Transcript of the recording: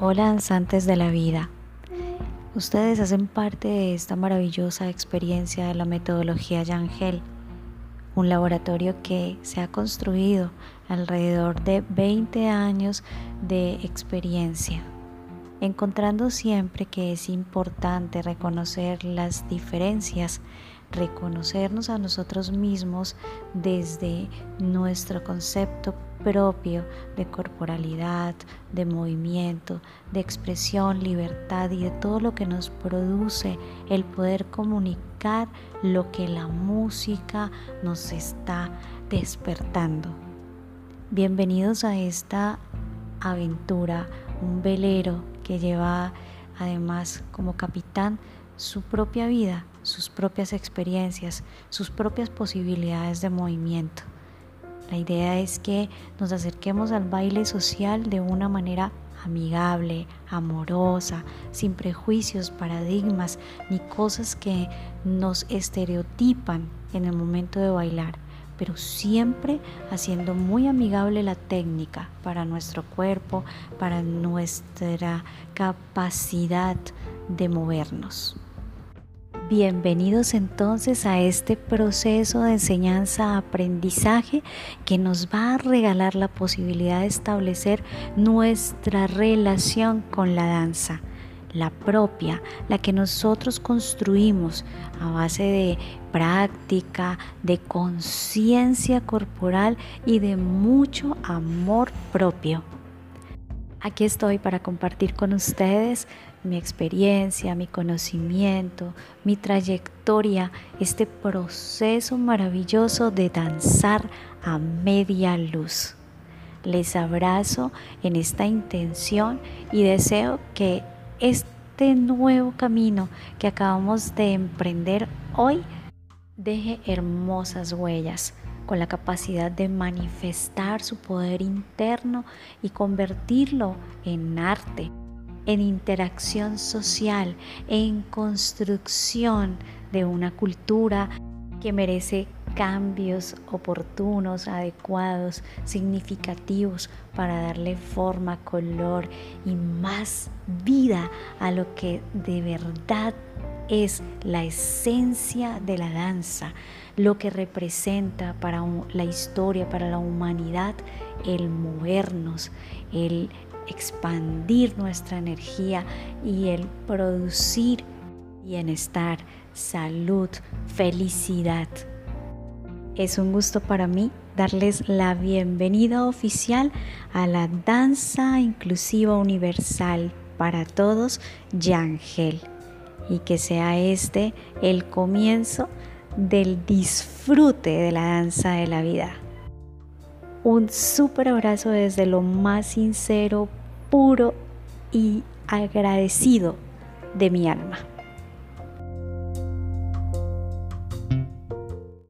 Hola danzantes de la vida. Ustedes hacen parte de esta maravillosa experiencia de la metodología Yangel, un laboratorio que se ha construido alrededor de 20 años de experiencia, encontrando siempre que es importante reconocer las diferencias, reconocernos a nosotros mismos desde nuestro concepto propio de corporalidad, de movimiento, de expresión, libertad y de todo lo que nos produce el poder comunicar lo que la música nos está despertando. Bienvenidos a esta aventura, un velero que lleva además como capitán su propia vida, sus propias experiencias, sus propias posibilidades de movimiento. La idea es que nos acerquemos al baile social de una manera amigable, amorosa, sin prejuicios, paradigmas ni cosas que nos estereotipan en el momento de bailar, pero siempre haciendo muy amigable la técnica para nuestro cuerpo, para nuestra capacidad de movernos. Bienvenidos entonces a este proceso de enseñanza-aprendizaje que nos va a regalar la posibilidad de establecer nuestra relación con la danza, la propia, la que nosotros construimos a base de práctica, de conciencia corporal y de mucho amor propio. Aquí estoy para compartir con ustedes mi experiencia, mi conocimiento, mi trayectoria, este proceso maravilloso de danzar a media luz. Les abrazo en esta intención y deseo que este nuevo camino que acabamos de emprender hoy deje hermosas huellas con la capacidad de manifestar su poder interno y convertirlo en arte, en interacción social, en construcción de una cultura que merece cambios oportunos, adecuados, significativos para darle forma, color y más vida a lo que de verdad es la esencia de la danza, lo que representa para la historia, para la humanidad, el movernos, el expandir nuestra energía y el producir bienestar, salud, felicidad. Es un gusto para mí darles la bienvenida oficial a la danza inclusiva universal para todos, Yangel y que sea este el comienzo del disfrute de la danza de la vida. Un súper abrazo desde lo más sincero, puro y agradecido de mi alma.